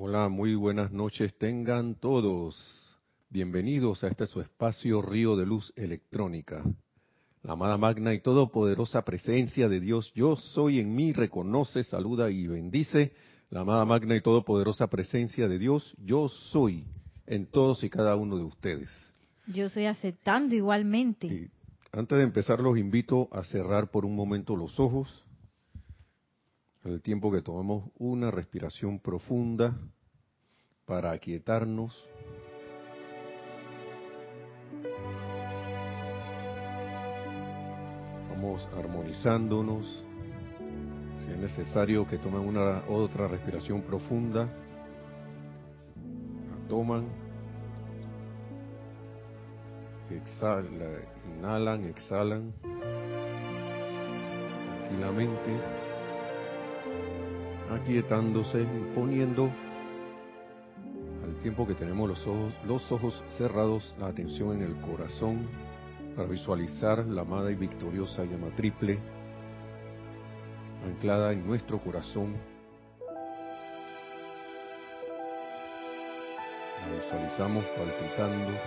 Hola, muy buenas noches tengan todos. Bienvenidos a este su espacio Río de Luz Electrónica. La amada magna y todopoderosa presencia de Dios, yo soy en mí, reconoce, saluda y bendice. La amada magna y todopoderosa presencia de Dios, yo soy en todos y cada uno de ustedes. Yo estoy aceptando igualmente. Y antes de empezar, los invito a cerrar por un momento los ojos el tiempo que tomamos una respiración profunda para aquietarnos. Vamos armonizándonos. Si es necesario que tomen una otra respiración profunda, la toman. Exhala, inhalan, exhalan tranquilamente aquietándose, poniendo al tiempo que tenemos los ojos, los ojos cerrados, la atención en el corazón para visualizar la amada y victoriosa llama triple anclada en nuestro corazón. La visualizamos palpitando,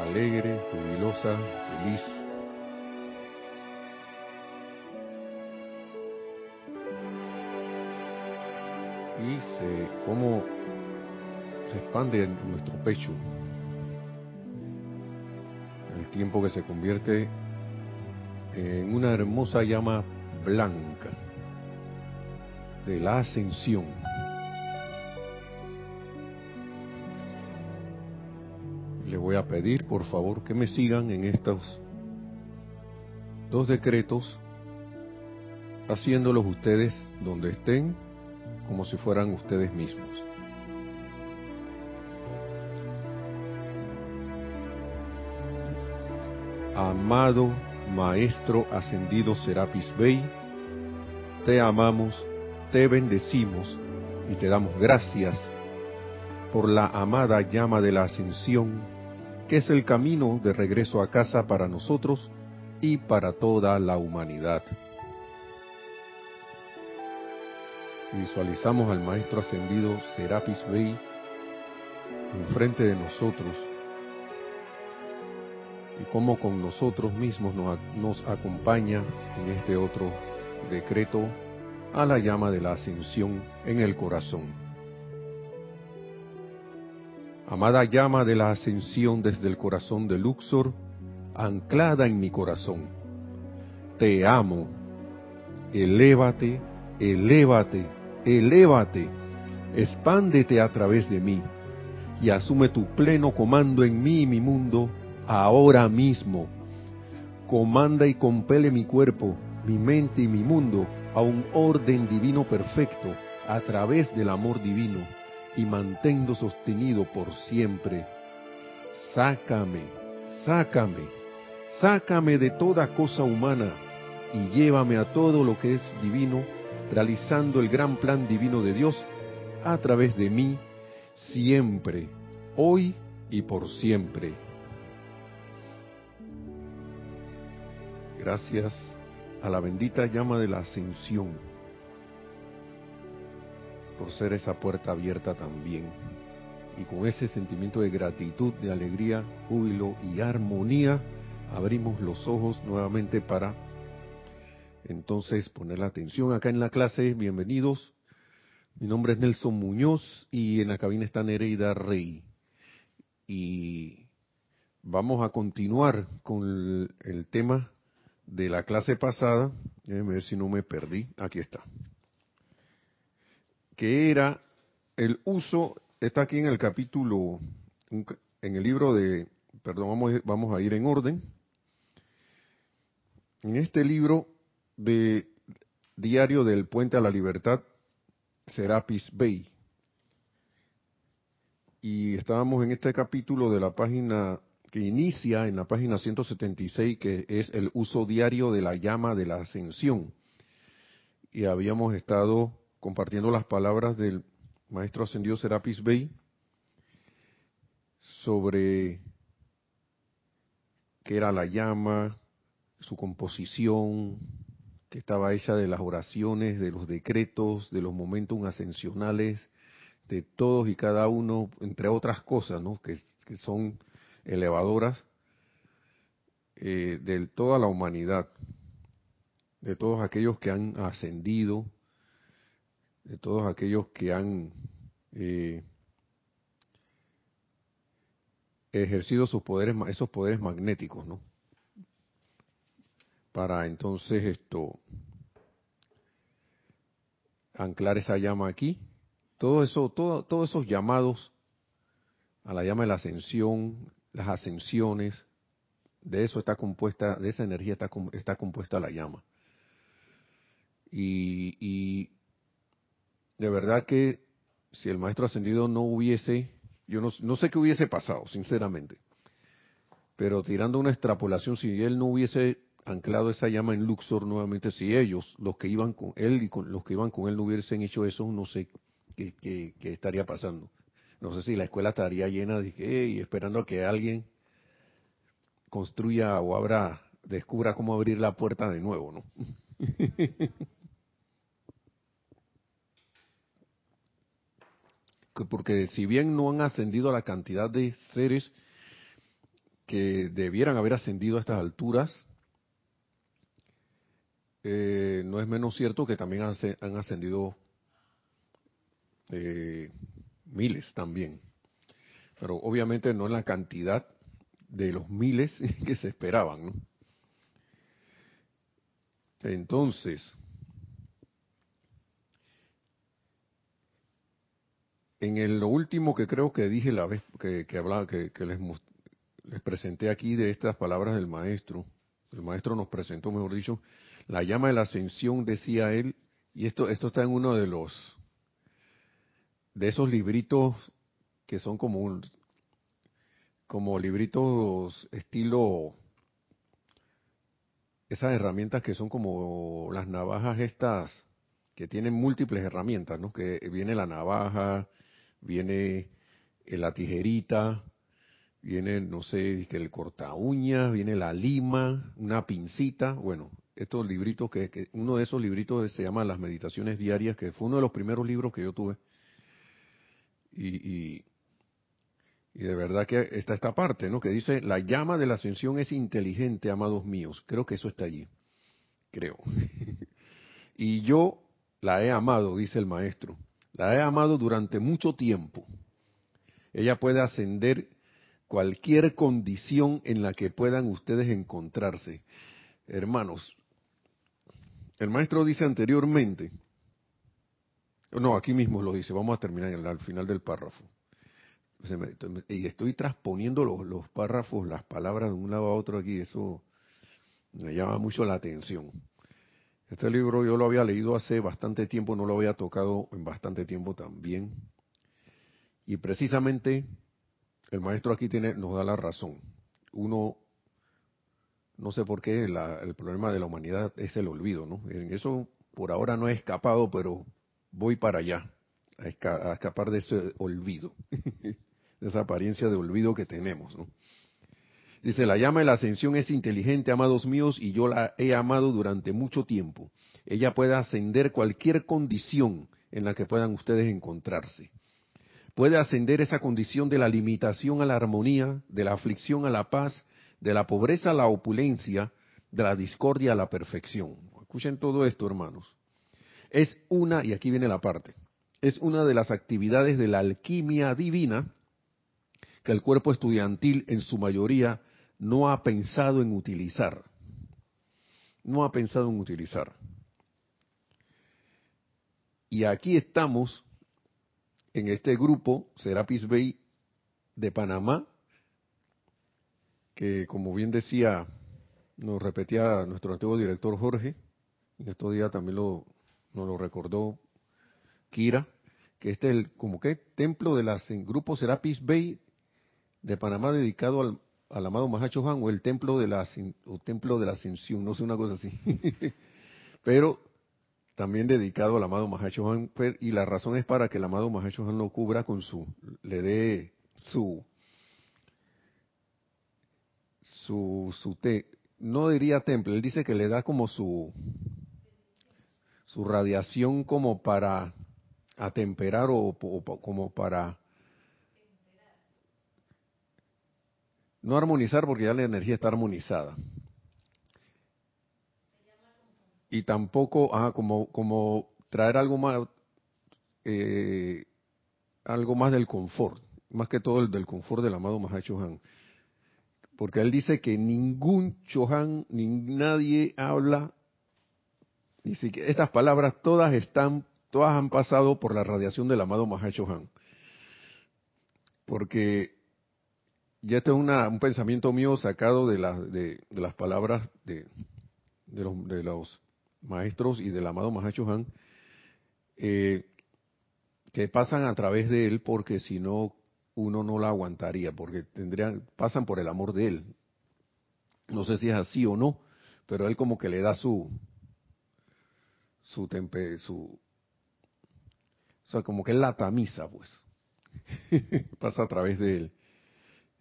alegre, jubilosa, feliz. Cómo se expande en nuestro pecho. El tiempo que se convierte en una hermosa llama blanca de la ascensión. Le voy a pedir, por favor, que me sigan en estos dos decretos, haciéndolos ustedes donde estén como si fueran ustedes mismos. Amado Maestro Ascendido Serapis Bey, te amamos, te bendecimos y te damos gracias por la amada llama de la ascensión, que es el camino de regreso a casa para nosotros y para toda la humanidad. Visualizamos al Maestro Ascendido Serapis Bey enfrente de nosotros y cómo con nosotros mismos nos, nos acompaña en este otro decreto a la llama de la ascensión en el corazón. Amada llama de la ascensión desde el corazón de Luxor, anclada en mi corazón. Te amo. Elévate, elévate, elévate, expándete a través de mí y asume tu pleno comando en mí y mi mundo ahora mismo. Comanda y compele mi cuerpo, mi mente y mi mundo a un orden divino perfecto a través del amor divino y mantendo sostenido por siempre. Sácame, sácame, sácame de toda cosa humana y llévame a todo lo que es divino realizando el gran plan divino de Dios a través de mí, siempre, hoy y por siempre. Gracias a la bendita llama de la ascensión por ser esa puerta abierta también. Y con ese sentimiento de gratitud, de alegría, júbilo y armonía, abrimos los ojos nuevamente para entonces, poner la atención acá en la clase, bienvenidos. Mi nombre es Nelson Muñoz y en la cabina está Nereida Rey. Y vamos a continuar con el, tema de la clase pasada. Déjenme ver si no me perdí. Aquí está. Que era el uso, está aquí en el capítulo, en el libro de, perdón, vamos, vamos a ir en orden. En este libro de Diario del Puente a la Libertad, Serapis Bay. Y estábamos en este capítulo de la página que inicia en la página 176, que es el uso diario de la llama de la ascensión. Y habíamos estado compartiendo las palabras del maestro ascendido Serapis Bey sobre qué era la llama, su composición, que estaba hecha de las oraciones, de los decretos, de los momentos ascensionales, de todos y cada uno, entre otras cosas, ¿no? que, son elevadoras eh, de toda la humanidad, de todos aquellos que han ascendido, de todos aquellos que han eh, ejercido sus poderes, esos poderes magnéticos, ¿no? Para entonces esto anclar esa llama aquí. Todo eso, todo, todos esos llamados a la llama de la ascensión, las ascensiones, de eso está compuesta, de esa energía está, está compuesta la llama. Y, y de verdad que si el maestro ascendido no hubiese yo no, sé qué hubiese pasado, sinceramente. Pero tirando una extrapolación, si él no hubiese anclado esa llama en Luxor nuevamente, si ellos, los que iban con él y con, los que iban con él no hubiesen hecho eso, no sé qué, estaría pasando. No sé si la escuela estaría llena de hey, esperando a que alguien construya o abra, descubra cómo abrir la puerta de nuevo, ¿no? porque si bien no han ascendido a la cantidad de seres que debieran haber ascendido a estas alturas, eh, no es menos cierto que también han ascendido eh, miles también. Pero obviamente no en la cantidad de los miles que se esperaban. Entonces, En el, lo último que creo que dije la vez que, hablaba, que, les, les presenté aquí de estas palabras del maestro, el maestro nos presentó, mejor dicho, la llama de la ascensión, decía él, y esto, esto está en uno de los, de esos libritos que son como un, como libritos estilo, esas herramientas que son como las navajas estas, que tienen múltiples herramientas, ¿no? Que viene la navaja, viene la tijerita, viene, no sé, el corta uñas, viene la lima, una pincita, bueno, estos libritos que, uno de esos libritos se llama Las Meditaciones Diarias, que fue uno de los primeros libros que yo tuve. Y, y, de verdad que está esta parte, ¿no? Que dice, la llama de la ascensión es inteligente, amados míos. Creo que eso está allí. Creo. y yo la he amado, dice el maestro. La he amado durante mucho tiempo. Ella puede ascender cualquier condición en la que puedan ustedes encontrarse. Hermanos, el maestro dice anteriormente, no, aquí mismo lo dice, vamos a terminar al final del párrafo. Y estoy transponiendo los, los párrafos, las palabras de un lado a otro aquí, eso me llama mucho la atención. Este libro yo lo había leído hace bastante tiempo, no lo había tocado en bastante tiempo también. Y precisamente el maestro aquí tiene, nos da la razón. Uno, no sé por qué, el problema de la humanidad es el olvido, ¿no? En eso por ahora no he escapado, pero voy para allá, a, escapar de ese olvido, de esa apariencia de olvido que tenemos, ¿no? Dice, la llama de la ascensión es inteligente, amados míos, y yo la he amado durante mucho tiempo. Ella puede ascender cualquier condición en la que puedan ustedes encontrarse. Puede ascender esa condición de la limitación a la armonía, de la aflicción a la paz, de la pobreza a la opulencia, de la discordia a la perfección. Escuchen todo esto, hermanos. Es una, y aquí viene la parte, es una de las actividades de la alquimia divina que el cuerpo estudiantil en su mayoría no ha pensado en utilizar. No ha pensado en utilizar. Y aquí estamos en este grupo, Serapis Bay de Panamá, que como bien decía, nos repetía nuestro antiguo director Jorge, en estos días también lo, nos lo recordó Kira, que este es el como que templo de grupo Serapis Bay de Panamá dedicado al, al amado Mahacho Juan o el templo de la o templo de la ascensión, no sé una cosa así. Pero también dedicado al amado Mahacho Juan y la razón es para que el amado Mahacho Juan lo cubra con su le dé su su su no diría templo, él dice que le da como su su radiación como para atemperar o, como para no armonizar porque ya la energía está armonizada. Y tampoco ah, como como traer algo más eh, algo más del confort más que todo el del confort del amado Mahacho Han porque él dice que ningún Chohan ni nadie habla ni siquiera estas palabras todas están todas han pasado por la radiación del amado Mahachohan. Porque ya esto es un pensamiento mío sacado de, las palabras de, de, los, maestros y del amado Mahachohan, eh, que pasan a través de él porque si no uno no la aguantaría, porque tendrían, pasan por el amor de él. No sé si es así o no, pero él como que le da su, su, tempe, su, o sea, como que él la tamiza, pues. Pasa a través de él.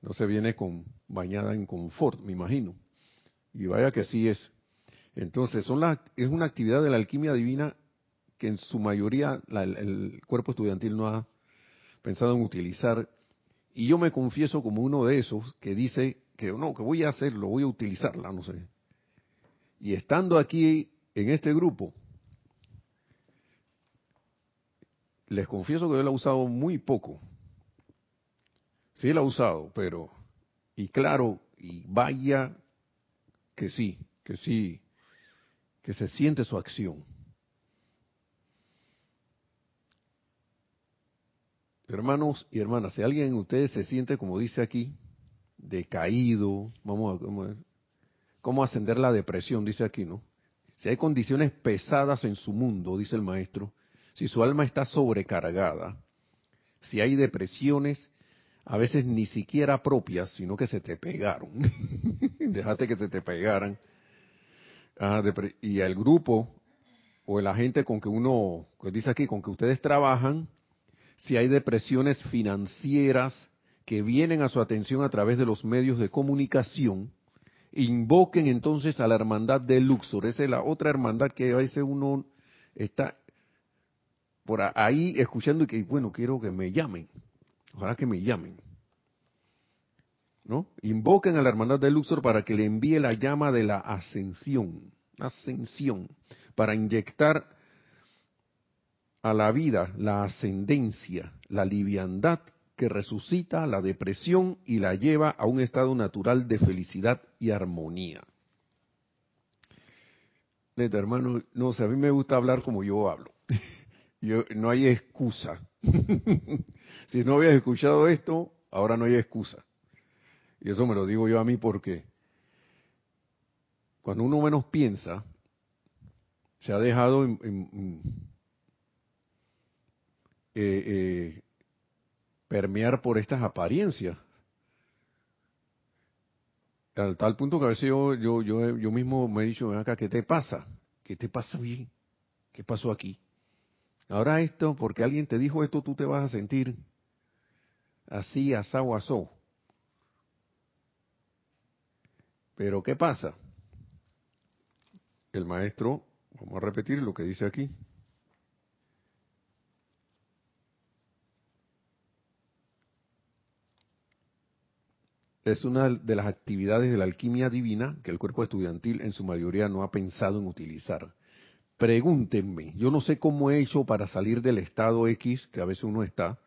No se viene con bañada en confort, me imagino. Y vaya que sí es. Entonces, son la, es una actividad de la alquimia divina que en su mayoría el cuerpo estudiantil no ha pensado en utilizar. Y yo me confieso como uno de esos que dice que no, que voy a hacerlo, voy a utilizarla, no sé. Y estando aquí en este grupo, les confieso que yo la he usado muy poco. Sí la he usado, pero, y claro, y vaya que sí, que sí, que se siente su acción. Hermanos y hermanas, si alguien de ustedes se siente, como dice aquí, decaído, vamos a, ver, cómo ascender la depresión, dice aquí, ¿no? Si hay condiciones pesadas en su mundo, dice el maestro, si su alma está sobrecargada, si hay depresiones, a veces ni siquiera propias, sino que se te pegaron. Déjate que se te pegaran. Ah, y el grupo o la gente con que uno, que dice aquí, con que ustedes trabajan, si hay depresiones financieras que vienen a su atención a través de los medios de comunicación, invoquen entonces a la hermandad de Luxor. Esa es la otra hermandad que a veces uno está por ahí escuchando y que, bueno, quiero que me llamen. Ojalá que me llamen. ¿No? Invoquen a la hermandad de Luxor para que le envíe la llama de la ascensión. Ascensión. Para inyectar a la vida la ascendencia, la liviandad que resucita la depresión y la lleva a un estado natural de felicidad y armonía. Neta, hermano, no sé, a mí me gusta hablar como yo hablo. Yo, no hay excusa. si no habías escuchado esto, ahora no hay excusa. Y eso me lo digo yo a mí porque cuando uno menos piensa, se ha dejado en, eh, eh, permear por estas apariencias. Al tal punto que a veces yo, yo, yo, yo mismo me he dicho, ven acá, ¿qué te pasa? ¿Qué te pasa bien? ¿Qué pasó aquí? Ahora esto, porque alguien te dijo esto, tú te vas a sentir así, asado, asó. Pero ¿qué pasa? El maestro, vamos a repetir lo que dice aquí. Es una de las actividades de la alquimia divina que el cuerpo estudiantil en su mayoría no ha pensado en utilizar. Pregúntenme, yo no sé cómo he hecho para salir del estado X, que a veces uno está,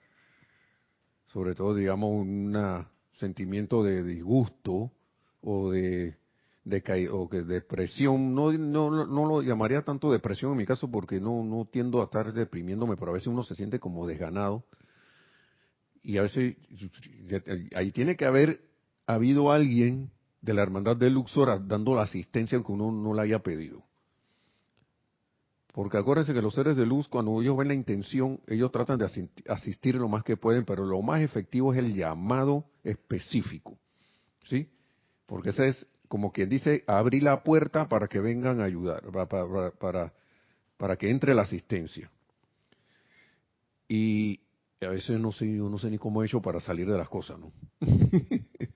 sobre todo, digamos, un sentimiento de disgusto o de, de o depresión, no, no, no lo llamaría tanto depresión en mi caso porque no, no tiendo a estar deprimiéndome, pero a veces uno se siente como desganado. Y a veces ahí tiene que haber habido alguien de la hermandad de Luxor dando la asistencia aunque uno no la haya pedido. Porque acuérdense que los seres de luz, cuando ellos ven la intención, ellos tratan de asistir lo más que pueden, pero lo más efectivo es el llamado específico. ¿Sí? Porque ese es como quien dice, abrir la puerta para que vengan a ayudar, para, para, para, que entre la asistencia. Y a veces no sé, yo no sé ni cómo he hecho para salir de las cosas, ¿no?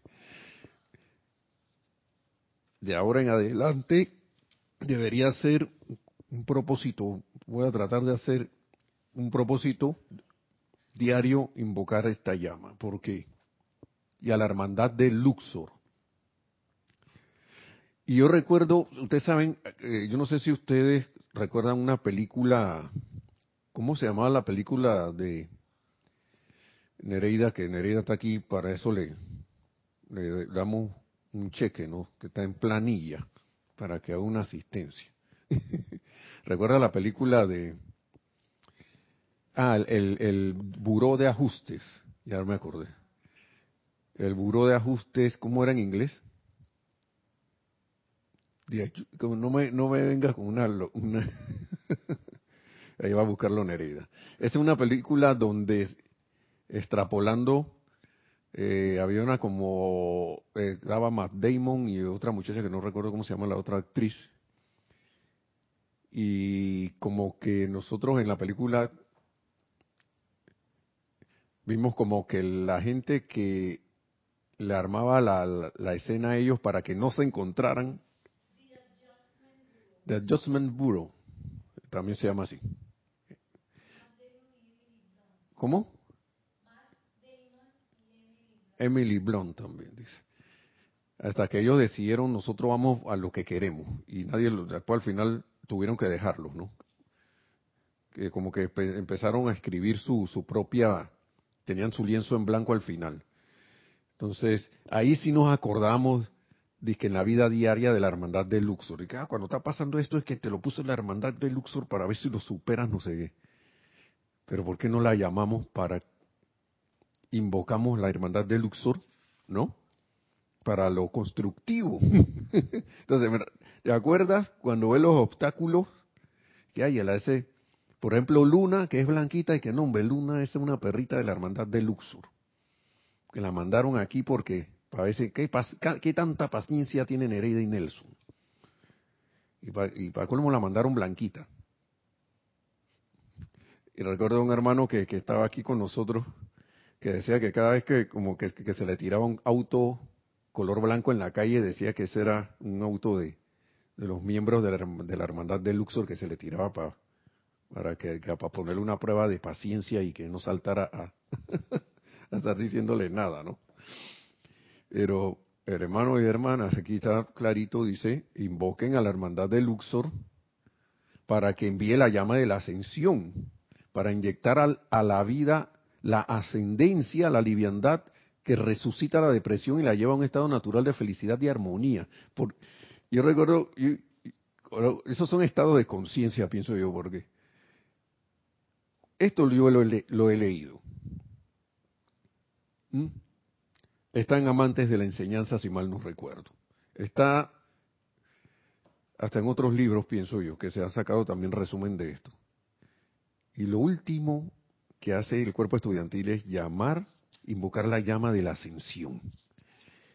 de ahora en adelante debería ser un propósito, voy a tratar de hacer un propósito diario invocar esta llama. ¿Por qué? Y a la hermandad de Luxor. Y yo recuerdo, ustedes saben, eh, yo no sé si ustedes recuerdan una película, ¿cómo se llamaba la película de Nereida? Que Nereida está aquí, para eso le, le damos un cheque, ¿no? Que está en planilla, para que haga una asistencia. ¿Recuerda la película de... Ah, el, el, buró de ajustes, ya me acordé. El buró de ajustes, ¿cómo era en inglés? No me, no me venga con una... Ahí va a buscarlo Nereida. Es una película donde, extrapolando, eh, había una como... Eh, daba Matt Damon y otra muchacha que no recuerdo cómo se llama la otra actriz. Y como que nosotros en la película vimos como que la gente que le armaba la, la escena a ellos para que no se encontraran The Adjustment Bureau. También se llama así. ¿Cómo? Emily Blunt también dice. Hasta que ellos decidieron, nosotros vamos a lo que queremos. Y nadie, después al final tuvieron que dejarlos, ¿no? Que como que empezaron a escribir su, su propia, tenían su lienzo en blanco al final. Entonces, ahí sí nos acordamos que en la vida diaria de la hermandad de Luxor. Y que ah, cuando está pasando esto es que te lo puso la hermandad de Luxor para ver si lo superas, no sé qué. Pero ¿por qué no la llamamos para invocamos la hermandad de Luxor, ¿no? Para lo constructivo. Entonces, ¿te acuerdas cuando ves los obstáculos que hay? La ese, por ejemplo, Luna, que es blanquita y que no, Luna es una perrita de la hermandad de Luxor. Que la mandaron aquí porque a veces, ¿qué, ¿qué, tanta paciencia tienen Nereida y Nelson? Y para, y colmo la mandaron blanquita. Y recuerdo a un hermano que, estaba aquí con nosotros que decía que cada vez que como que, se le tiraba un auto color blanco en la calle decía que ese era un auto de, de los miembros de la, de la, hermandad de Luxor que se le tiraba para para que, para ponerle una prueba de paciencia y que no saltara a, a estar diciéndole nada, ¿no? Pero, hermanos y hermanas, aquí está clarito, dice, invoquen a la hermandad de Luxor para que envíe la llama de la ascensión, para inyectar a la vida la ascendencia, la liviandad que resucita la depresión y la lleva a un estado natural de felicidad y armonía. Por, yo recuerdo, esos son estados de conciencia, pienso yo, porque esto yo lo, he leído. ¿Mm? Están amantes de la enseñanza, si mal no recuerdo. Está hasta en otros libros, pienso yo, que se ha sacado también resumen de esto. Y lo último que hace el cuerpo estudiantil es llamar, invocar la llama de la ascensión,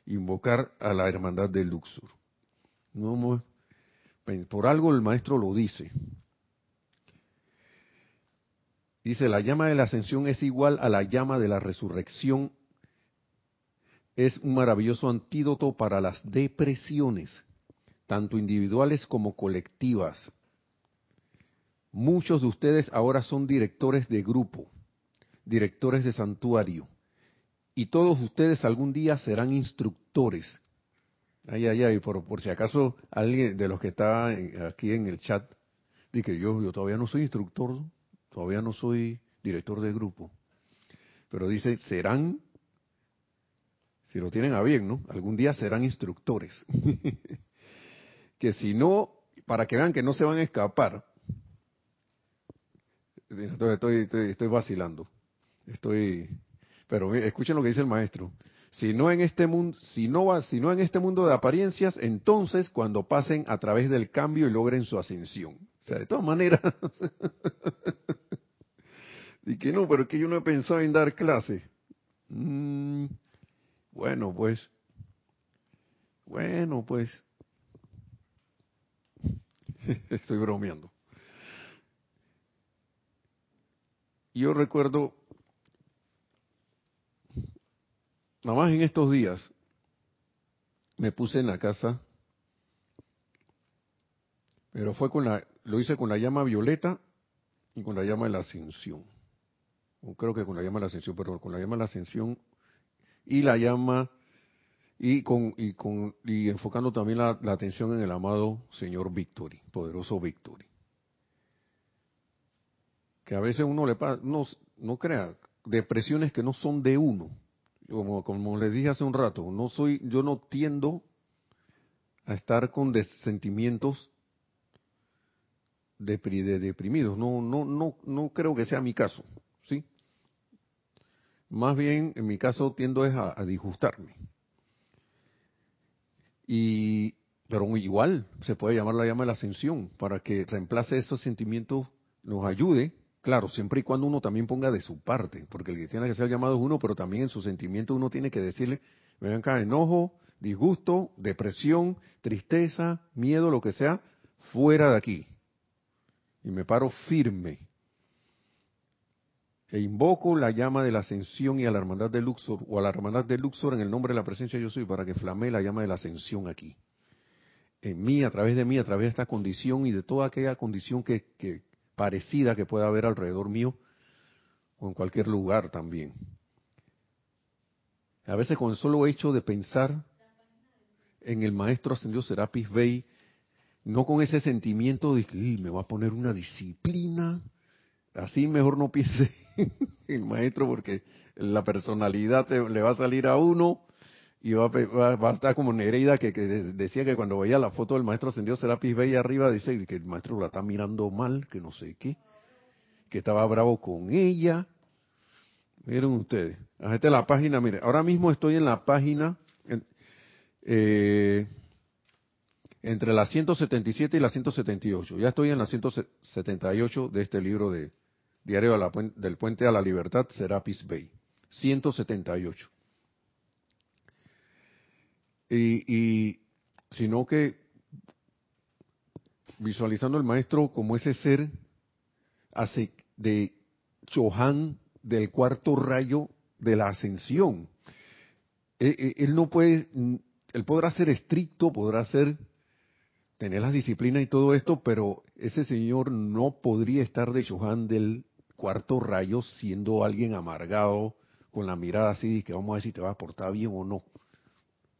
invocar a la hermandad de Luxor. No, por algo el maestro lo dice. Dice, la llama de la ascensión es igual a la llama de la resurrección es un maravilloso antídoto para las depresiones, tanto individuales como colectivas. Muchos de ustedes ahora son directores de grupo, directores de santuario, y todos ustedes algún día serán instructores. Ay, ay, ay, por, por si acaso alguien de los que está aquí en el chat dice yo, yo todavía no soy instructor, todavía no soy director de grupo. Pero dice, serán si lo tienen a bien, ¿no? Algún día serán instructores. que si no, para que vean que no se van a escapar, estoy, estoy, vacilando, estoy, pero escuchen lo que dice el maestro. Si no en este mundo, si no si no en este mundo de apariencias, entonces cuando pasen a través del cambio y logren su ascensión. O sea, de todas maneras. y que no, pero es que yo no he pensado en dar clase. Mm, bueno, pues, bueno, pues, estoy bromeando. Yo recuerdo, nada más en estos días, me puse en la casa, pero fue con la, lo hice con la llama violeta y con la llama de la ascensión. O creo que con la llama de la ascensión, pero con la llama de la ascensión y la llama y con y con y enfocando también la, atención en el amado señor Victory, poderoso Victory. Que a veces uno le pasa, no, no crea, depresiones que no son de uno. Como, les dije hace un rato, no soy, yo no tiendo a estar con sentimientos de, deprimidos. No, no, no, no creo que sea mi caso, ¿sí? Más bien, en mi caso, tiendo es a, disgustarme. Y, pero igual se puede llamar la llama de la ascensión para que reemplace esos sentimientos, nos ayude, claro, siempre y cuando uno también ponga de su parte, porque el tiene que ser llamado es uno, pero también en sus sentimientos uno tiene que decirle, vengan acá, enojo, disgusto, depresión, tristeza, miedo, lo que sea, fuera de aquí. Y me paro firme. E invoco la llama de la ascensión y a la hermandad de Luxor, o a la hermandad de Luxor en el nombre de la presencia yo soy, para que flame la llama de la ascensión aquí. En mí, a través de mí, a través de esta condición y de toda aquella condición que parecida que pueda haber alrededor mío, o en cualquier lugar también. A veces con el solo hecho de pensar en el maestro ascendido Serapis Bey, no con ese sentimiento de que me va a poner una disciplina, así mejor no piense el maestro porque la personalidad le va a salir a uno y va, a estar como Nereida que, que, decía que cuando veía la foto del maestro ascendido Serapis Bey arriba dice que el maestro la está mirando mal, que no sé qué, que estaba bravo con ella. Miren ustedes, la página, mire, ahora mismo estoy en la página eh, entre la 177 y la 178. Ya estoy en la 178 de este libro de Diario del Puente a la Libertad, Serapis Bay. 178. Y, y sino que visualizando al maestro como ese ser de Chohan del cuarto rayo de la ascensión. E, e, él no puede él podrá ser estricto, podrá ser tener las disciplinas y todo esto, pero ese señor no podría estar de Johan del cuarto rayo siendo alguien amargado, con la mirada así, que vamos a ver si te va a portar bien o no.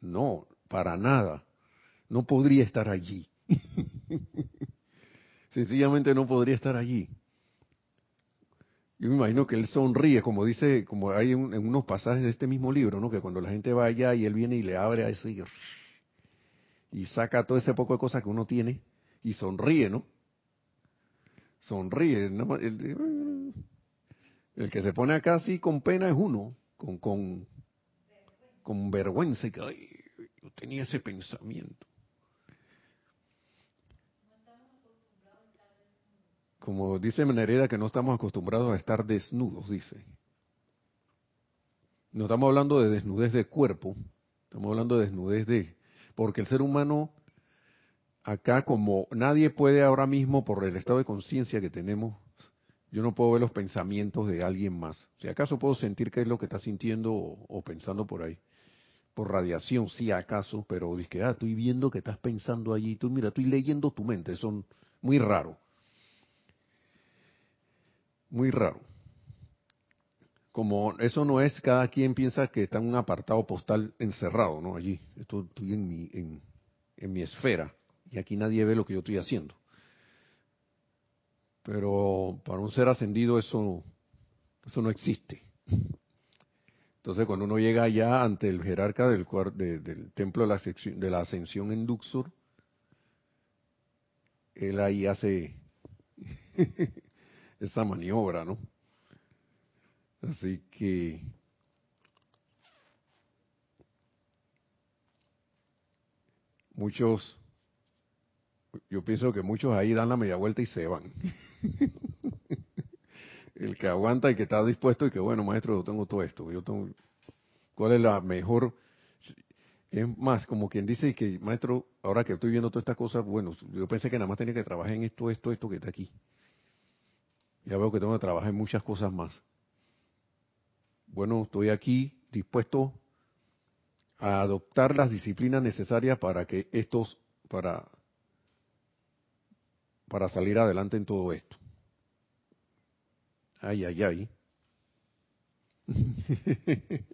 No, para nada. No podría estar allí. Sencillamente no podría estar allí. Yo me imagino que él sonríe, como dice, como hay en, unos pasajes de este mismo libro, ¿no? Que cuando la gente va allá y él viene y le abre a eso y, saca todo ese poco de cosas que uno tiene y sonríe, ¿no? Sonríe. el, que se pone acá así con pena es uno, con, con, con vergüenza, que ay, yo tenía ese pensamiento. como dice Menereda, que no estamos acostumbrados a estar desnudos, dice. No estamos hablando de desnudez de cuerpo, estamos hablando de desnudez de... Porque el ser humano, acá como nadie puede ahora mismo, por el estado de conciencia que tenemos, yo no puedo ver los pensamientos de alguien más. Si acaso puedo sentir qué es lo que está sintiendo o, pensando por ahí. Por radiación, sí, acaso, pero dice, ah, estoy viendo que estás pensando allí, tú mira, estoy leyendo tu mente, son muy raro muy raro. Como eso no es, cada quien piensa que está en un apartado postal encerrado, ¿no? Allí, estoy en mi, en, en mi esfera y aquí nadie ve lo que yo estoy haciendo. Pero para un ser ascendido eso, eso no existe. Entonces cuando uno llega allá ante el jerarca del, del templo de la, de la ascensión en Luxor, él ahí hace esa maniobra, ¿no? Así que muchos, yo pienso que muchos ahí dan la media vuelta y se van. El que aguanta y que está dispuesto y que, bueno, maestro, yo tengo todo esto, ¿cuál es la mejor? Es más, como quien dice que, maestro, ahora que estoy viendo todas estas cosas, bueno, yo pensé que nada más tenía que trabajar en esto, esto, esto que está aquí. Ya veo que tengo que trabajar en muchas cosas más. Bueno, estoy aquí dispuesto a adoptar las disciplinas necesarias para que estos, para, para salir adelante en todo esto. Ay, ay, ay.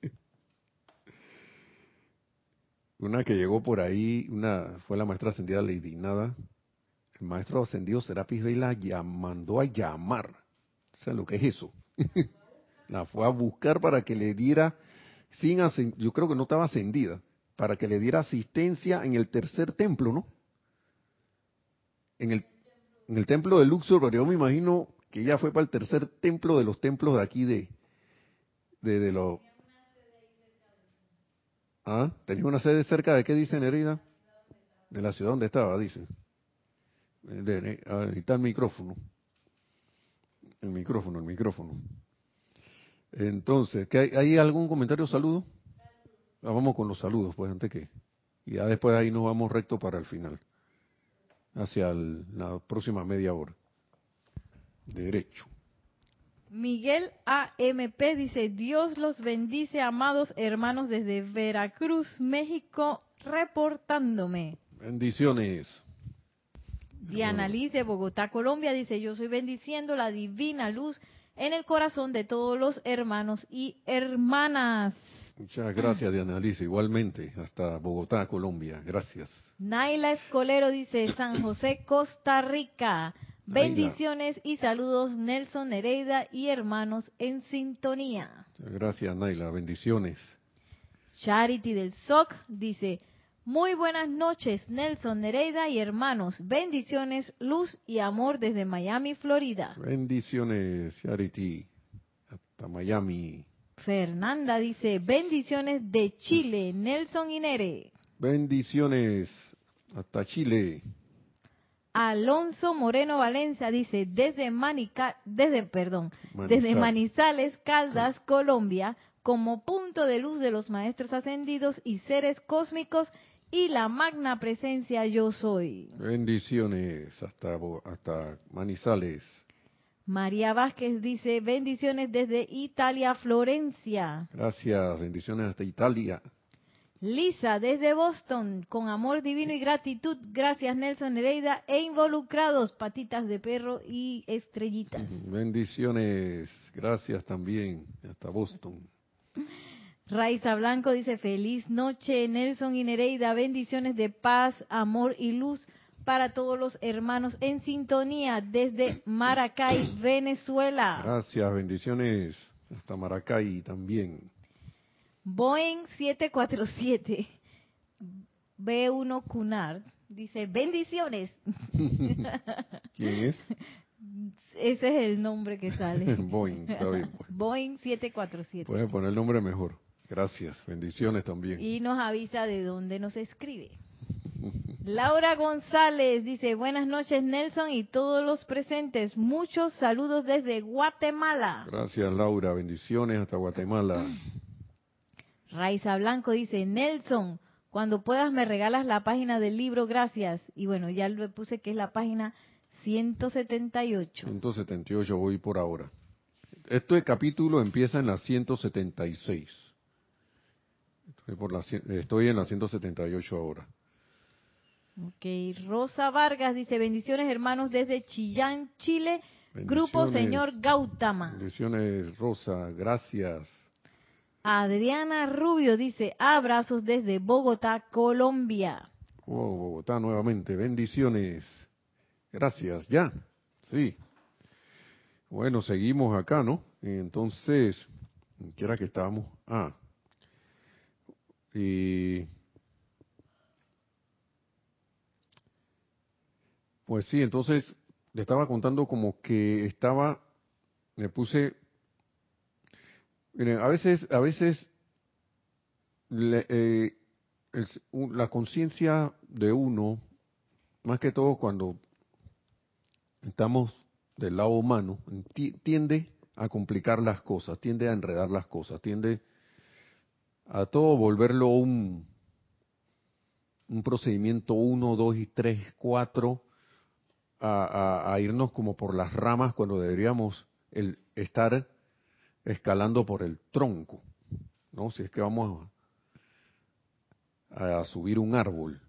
una que llegó por ahí, una fue la maestra ascendida Lady Nada. El maestro ascendido Serapis Bey la mandó a llamar. ¿Saben lo que es eso? la fue a buscar para que le diera, sin yo creo que no estaba ascendida, para que le diera asistencia en el tercer templo, ¿no? En el, en el templo de Luxor, pero yo me imagino que ella fue para el tercer templo de los templos de aquí de, de. ¿Ah? ¿Tenía una sede cerca de qué dice Nerida? De la ciudad donde estaba, dice. ahí está el micrófono. El micrófono, el micrófono. Entonces, ¿hay, ¿hay algún comentario saludo? Ah, vamos con los saludos, pues, antes que... Y ya después ahí nos vamos recto para el final. Hacia la próxima media hora. Derecho. Miguel AMP dice, Dios los bendice, amados hermanos desde Veracruz, México, reportándome. Bendiciones. Diana Liz de Bogotá, Colombia, dice, yo soy bendiciendo la divina luz en el corazón de todos los hermanos y hermanas. Muchas gracias, Diana Liz, igualmente, hasta Bogotá, Colombia, gracias. Naila Escolero dice, San José, Costa Rica, Bendiciones y saludos Nelson Nereida y hermanos en sintonía. Gracias Naila, bendiciones. Charity del SOC dice, muy buenas noches Nelson Nereida y hermanos, bendiciones, luz y amor desde Miami, Florida. Bendiciones Charity, hasta Miami. Fernanda dice, bendiciones de Chile, Nelson y Nere. Bendiciones hasta Chile. Alonso Moreno Valencia dice, desde, Manica, desde, perdón, desde Manizales, Caldas, Colombia, como punto de luz de los maestros ascendidos y seres cósmicos y la magna presencia yo soy. Bendiciones hasta, hasta Manizales. María Vázquez dice, bendiciones desde Italia, Florencia. Gracias, bendiciones hasta Italia. Lisa, desde Boston, con amor divino y gratitud, gracias Nelson Nereida, e involucrados, patitas de perro y estrellitas. Bendiciones, gracias también, hasta Boston. Raiza Blanco dice, feliz noche Nelson y Nereida, bendiciones de paz, amor y luz para todos los hermanos en sintonía desde Maracay, Venezuela. Gracias, bendiciones hasta Maracay también. Boeing 747 B1 Cunard dice bendiciones. ¿Quién es? Ese es el nombre que sale. Boeing, está bien. Pues. Boeing 747. Pueden poner el nombre mejor. Gracias, bendiciones también. Y nos avisa de dónde nos escribe. Laura González dice, buenas noches Nelson y todos los presentes. Muchos saludos desde Guatemala. Gracias Laura, bendiciones hasta Guatemala. Raiza Blanco dice, Nelson, cuando puedas me regalas la página del libro, gracias. Y bueno, ya le puse que es la página 178. 178 voy por ahora. Este capítulo empieza en la 176. Estoy, por la, estoy en la 178 ahora. Ok, Rosa Vargas dice, bendiciones hermanos desde Chillán, Chile, Grupo Señor Gautama. Bendiciones Rosa, gracias. Adriana Rubio dice, abrazos desde Bogotá, Colombia. Oh, Bogotá nuevamente, bendiciones. Gracias, ya, sí. Bueno, seguimos acá, ¿no? Entonces, ¿qué era que estábamos? Ah, y... Pues sí, entonces le estaba contando como que estaba, me puse Miren, a veces, a veces eh, la conciencia de uno, más que todo cuando estamos del lado humano, tiende a complicar las cosas, tiende a enredar las cosas, tiende a todo volverlo un, un procedimiento uno, dos y tres, cuatro, a, a, irnos como por las ramas cuando deberíamos el estar escalando por el tronco, ¿no? Si es que vamos a, subir un árbol.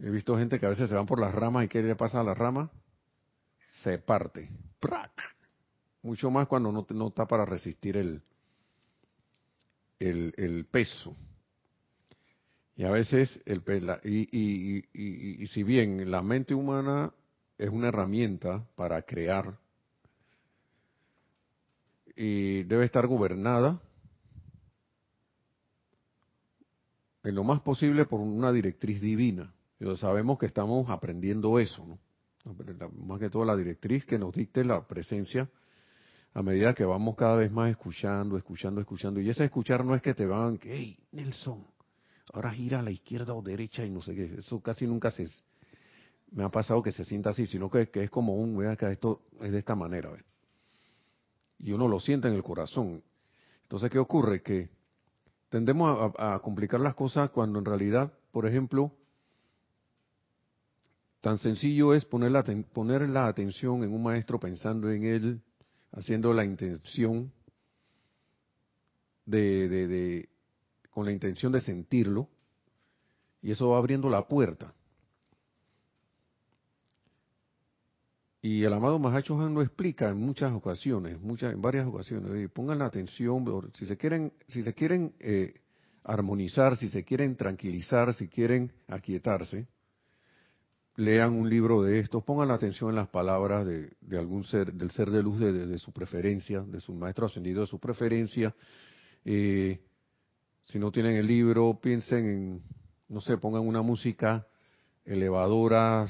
He visto gente que a veces se van por las ramas y ¿qué le pasa a la rama? Se parte. Mucho más cuando no, no está para resistir el, el, peso. Y a veces, el, y, si bien la mente humana es una herramienta para crear y debe estar gobernada en lo más posible por una directriz divina. Y sabemos que estamos aprendiendo eso, ¿no? Más que todo la directriz que nos dicte la presencia a medida que vamos cada vez más escuchando, escuchando, escuchando. Y ese escuchar no es que te van, hey, Nelson, ahora gira a la izquierda o derecha y no sé qué. Eso casi nunca se, me ha pasado que se sienta así, sino que, es como un, vea que esto es de esta manera. Y uno lo siente en el corazón. Entonces, ¿qué ocurre? Que tendemos a, complicar las cosas cuando en realidad, por ejemplo, tan sencillo es poner la, poner la atención en un maestro pensando en él, haciendo la intención de, de, con la intención de sentirlo, y eso va abriendo la puerta. Y el amado Mahacho Han lo explica en muchas ocasiones, muchas, en varias ocasiones. pongan la atención, si se quieren, si se quieren eh, armonizar, si se quieren tranquilizar, si quieren aquietarse, lean un libro de estos, pongan la atención en las palabras de, algún ser, del ser de luz de, su preferencia, de su maestro ascendido de su preferencia. Eh, si no tienen el libro, piensen en, no sé, pongan una música elevadora,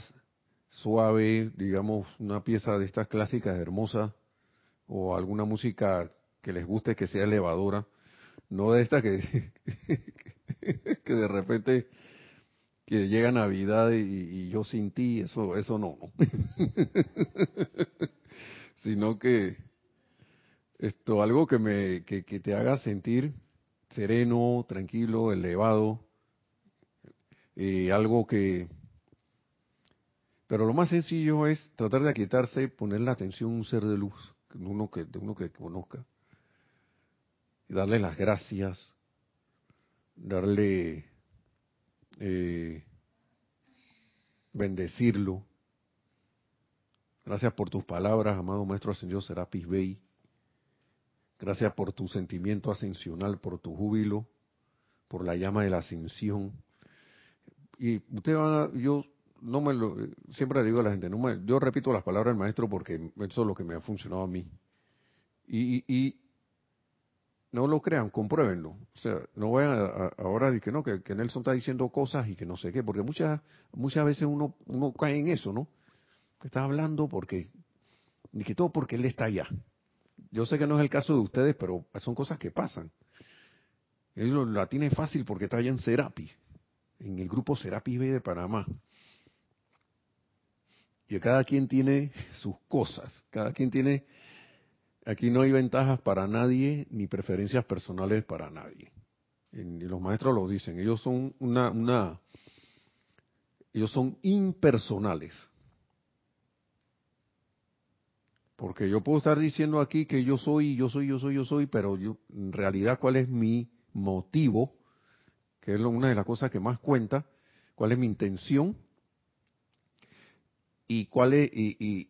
suave, digamos, una pieza de estas clásicas hermosas, o alguna música que les guste que sea elevadora, no de esta que, que de repente que llega Navidad y, yo sin ti, eso, eso no, sino que esto, algo que me, que, que te haga sentir sereno, tranquilo, elevado, eh, algo que, pero lo más sencillo es tratar de aquietarse, poner la atención a un ser de luz, de uno que conozca, y darle las gracias, darle, eh, bendecirlo. Gracias por tus palabras, amado Maestro Ascendido Serapis Bey. Gracias por tu sentimiento ascensional, por tu júbilo, por la llama de la ascensión. Y usted va, yo no me lo, siempre le digo a la gente, no me, yo repito las palabras del maestro porque eso es lo que me ha funcionado a mí. Y, y, no lo crean, compruébenlo. O sea, no vayan a, ahora de que no, que, Nelson está diciendo cosas y que no sé qué, porque muchas, muchas veces uno, uno cae en eso, ¿no? Está hablando porque, ni que todo porque él está allá. Yo sé que no es el caso de ustedes, pero son cosas que pasan. Él la tiene fácil porque está allá en Serapi, en el grupo Serapi B de Panamá. Y cada quien tiene sus cosas, cada quien tiene, aquí no hay ventajas para nadie ni preferencias personales para nadie. Y los maestros lo dicen, ellos son una, una, ellos son impersonales. Porque yo puedo estar diciendo aquí que yo soy, yo soy, yo soy, yo soy, pero yo, en realidad, ¿cuál es mi motivo? Que es una de las cosas que más cuenta. ¿Cuál es mi intención? Y cuál es, y,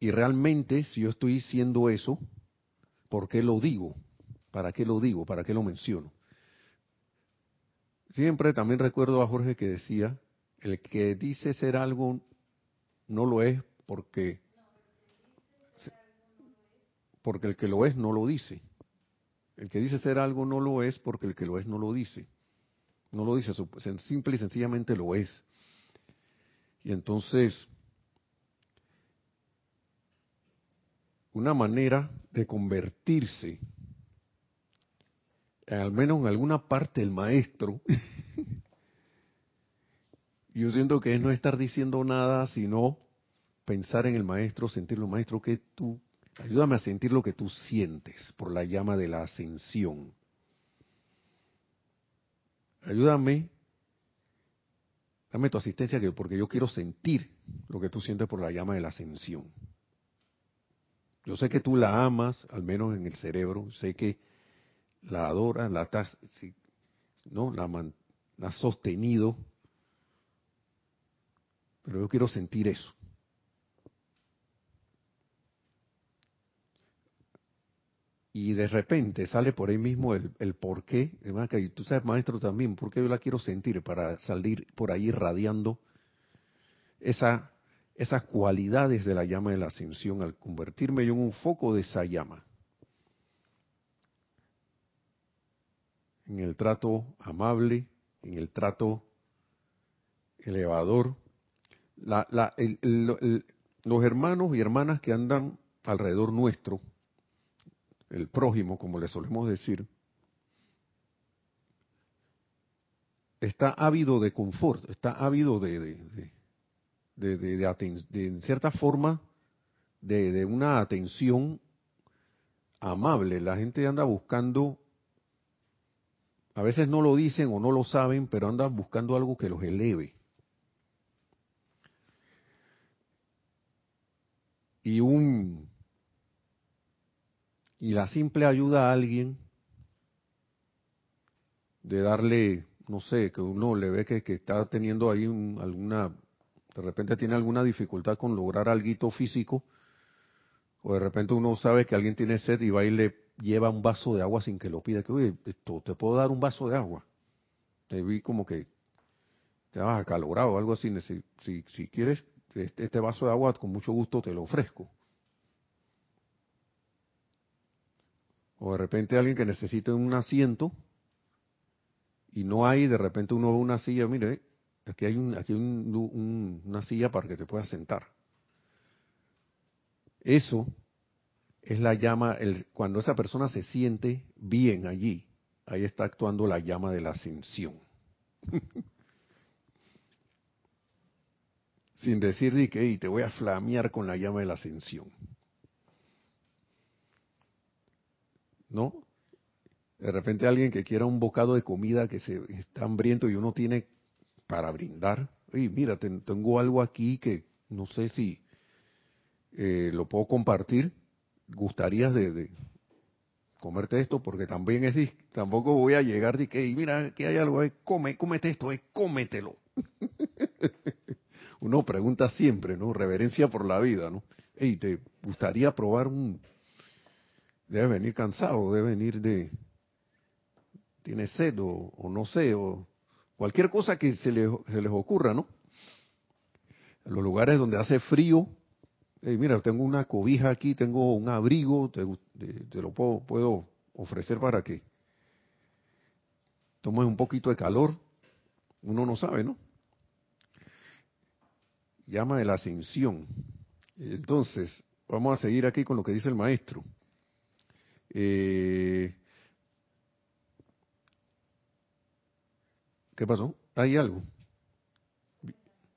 y, realmente si yo estoy diciendo eso, ¿por qué lo digo? ¿Para qué lo digo? ¿Para qué lo menciono? Siempre también recuerdo a Jorge que decía, el que dice ser algo no lo es porque porque el que lo es no lo dice. El que dice ser algo no lo es porque el que lo es no lo dice. No lo dice, simple y sencillamente lo es. Y entonces, una manera de convertirse, al menos en alguna parte del maestro, yo siento que es no estar diciendo nada, sino pensar en el maestro, sentirlo, maestro, que tú, ayúdame a sentir lo que tú sientes por la llama de la ascensión. Ayúdame Dame tu asistencia porque yo quiero sentir lo que tú sientes por la llama de la ascensión. Yo sé que tú la amas, al menos en el cerebro, sé que la adoras, la, ¿no? la, has sostenido, pero yo quiero sentir eso. Y de repente sale por ahí mismo el, el por qué, y tú sabes maestro también, por qué yo la quiero sentir para salir por ahí radiando esa, esas cualidades de la llama de la ascensión al convertirme yo en un foco de esa llama. En el trato amable, en el trato elevador. La, la, los hermanos y hermanas que andan alrededor nuestro, el prójimo, como le solemos decir, está ávido de confort, está ávido de, de, de, de, en cierta forma, de, una atención amable. La gente anda buscando, a veces no lo dicen o no lo saben, pero andan buscando algo que los eleve. Y un y la simple ayuda a alguien de darle, no sé, que uno le ve que, está teniendo ahí alguna, de repente tiene alguna dificultad con lograr algo físico, o de repente uno sabe que alguien tiene sed y va y le lleva un vaso de agua sin que lo pida, que oye, esto, te puedo dar un vaso de agua. Te vi como que te vas acalorado o algo así, si, si, si quieres este, este vaso de agua con mucho gusto te lo ofrezco. O de repente alguien que necesite un asiento y no hay, de repente uno ve una silla, mire, aquí hay, un, aquí una silla para que te puedas sentar. Eso es la llama, el, cuando esa persona se siente bien allí, ahí está actuando la llama de la ascensión. Sin decir que te voy a flamear con la llama de la ascensión. ¿No? De repente alguien que quiera un bocado de comida que se está hambriento y uno tiene para brindar, y mira, tengo algo aquí que no sé si eh, lo puedo compartir, gustarías de, comerte esto porque también es tampoco voy a llegar de que mira que hay algo, eh, come, cómete esto, eh, cómetelo. Uno pregunta siempre, ¿no? Reverencia por la vida, ¿no? Hey, ¿te gustaría probar un, debe venir cansado, debe venir de, tiene sed o, no sé, o cualquier cosa que se, les ocurra, ¿no? En los lugares donde hace frío, mira, tengo una cobija aquí, tengo un abrigo, te, lo puedo, puedo ofrecer para que tomes un poquito de calor. Uno no sabe, ¿no? Llama de la ascensión. Entonces, vamos a seguir aquí con lo que dice el maestro. Eh, ¿Qué pasó? ¿Hay algo?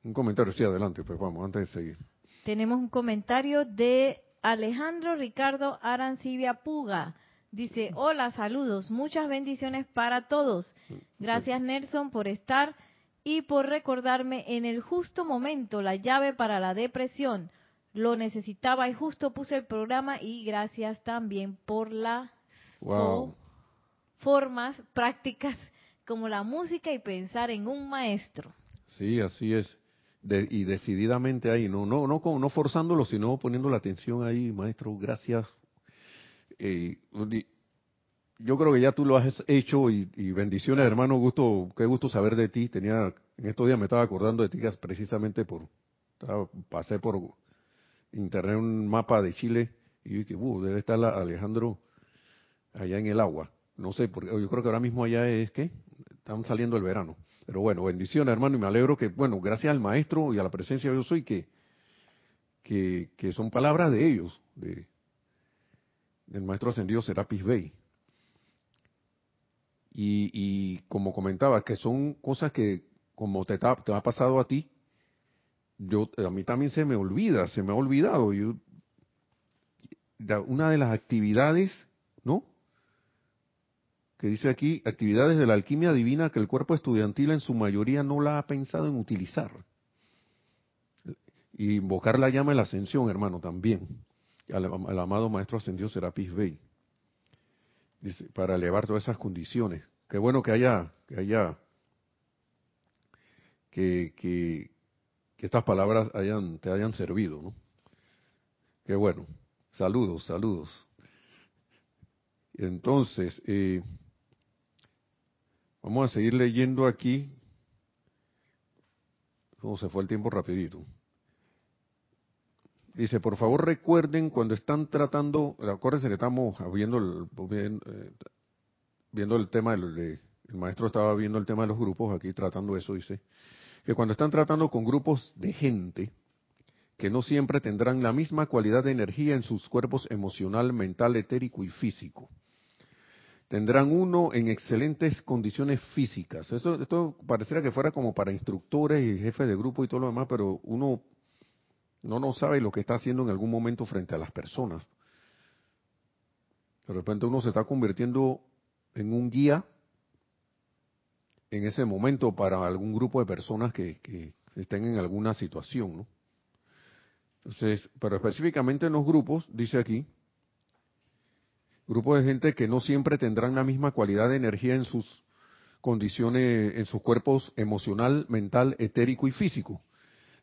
Un comentario, sí, adelante, pues vamos, antes de seguir. Tenemos un comentario de Alejandro Ricardo Arancibia Puga. Dice, hola, saludos, muchas bendiciones para todos. Gracias Nelson por estar y por recordarme en el justo momento la llave para la depresión lo necesitaba y justo puse el programa y gracias también por las formas prácticas como la música y pensar en un maestro. Sí, así es. y decididamente ahí, no, no, no, no forzándolo, sino poniendo la atención ahí, maestro, gracias. Eh, yo creo que ya tú lo has hecho y, bendiciones, hermano, gusto, qué gusto saber de ti. Tenía, en estos días me estaba acordando de ti precisamente por, pasé por internet un mapa de Chile y dije, uh, debe estar Alejandro allá en el agua. No sé, porque yo creo que ahora mismo allá es que están saliendo el verano. Pero bueno, bendiciones hermano y me alegro que, bueno, gracias al maestro y a la presencia de yo soy que, que, que son palabras de ellos, de, del maestro ascendido Serapis Bey. Y, como comentaba, que son cosas que, como te, te ha pasado a ti, yo a mí también se me olvida, se me ha olvidado. Yo, una de las actividades, ¿no? Que dice aquí, actividades de la alquimia divina que el cuerpo estudiantil en su mayoría no la ha pensado en utilizar. Y invocar la llama de la ascensión, hermano, también. Al, amado maestro ascendido Serapis Bey. Dice, para elevar todas esas condiciones. Qué bueno que haya, que haya, que, que, que estas palabras hayan, te hayan servido, ¿no? Qué bueno. Saludos, saludos. Entonces, eh, vamos a seguir leyendo aquí. ¿Cómo se fue el tiempo rapidito? Dice, por favor recuerden cuando están tratando, acuérdense que estamos viendo el, eh, viendo el tema el maestro estaba viendo el tema de los grupos, aquí tratando eso, dice, que cuando están tratando con grupos de gente, que no siempre tendrán la misma cualidad de energía en sus cuerpos emocional, mental, etérico y físico. Tendrán uno en excelentes condiciones físicas. Esto pareciera que fuera como para instructores y jefes de grupo y todo lo demás, pero uno no, no sabe lo que está haciendo en algún momento frente a las personas. De repente uno se está convirtiendo en un guía en ese momento para algún grupo de personas que, estén en alguna situación. Entonces, pero específicamente en los grupos, dice aquí, grupos de gente que no siempre tendrán la misma cualidad de energía en sus condiciones, en sus cuerpos emocional, mental, etérico y físico.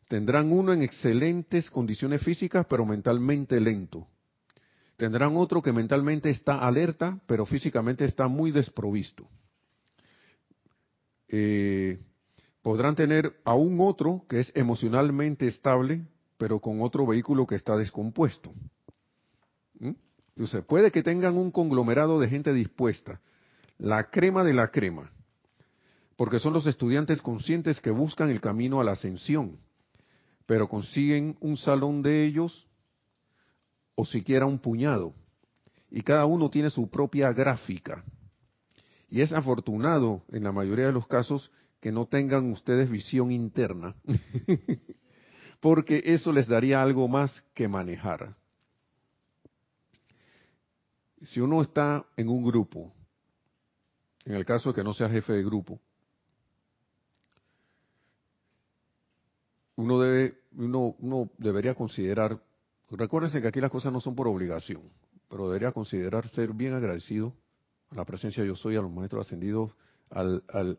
Tendrán uno en excelentes condiciones físicas, pero mentalmente lento. Tendrán otro que mentalmente está alerta, pero físicamente está muy desprovisto. Eh, podrán tener aún otro que es emocionalmente estable, pero con otro vehículo que está descompuesto. ¿Mm? Entonces, puede que tengan un conglomerado de gente dispuesta, la crema de la crema, porque son los estudiantes conscientes que buscan el camino a la ascensión, pero consiguen un salón de ellos o siquiera un puñado. Y cada uno tiene su propia gráfica. Y es afortunado, en la mayoría de los casos, que no tengan ustedes visión interna, porque eso les daría algo más que manejar. Si uno está en un grupo, en el caso de que no sea jefe de grupo, uno debe, uno, uno debería considerar Recuérdense que aquí las cosas no son por obligación, pero debería considerar ser bien agradecido a la presencia yo soy, a los maestros ascendidos, al, al,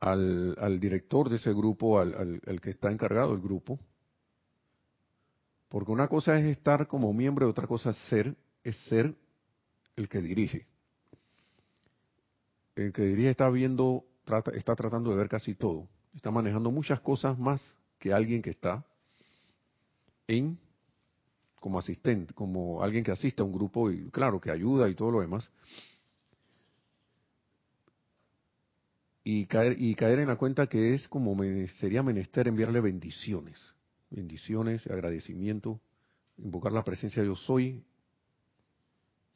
al, al, director de ese grupo, al, al, que está encargado del grupo. Porque una cosa es estar como miembro y otra cosa es ser, es ser el que dirige. El que dirige está viendo, trata, está tratando de ver casi todo. Está manejando muchas cosas más que alguien que está en como asistente, como alguien que asiste a un grupo y claro, que ayuda y todo lo demás. Y caer, y caer en la cuenta que es como sería menester enviarle bendiciones, bendiciones, agradecimiento, invocar la presencia de yo soy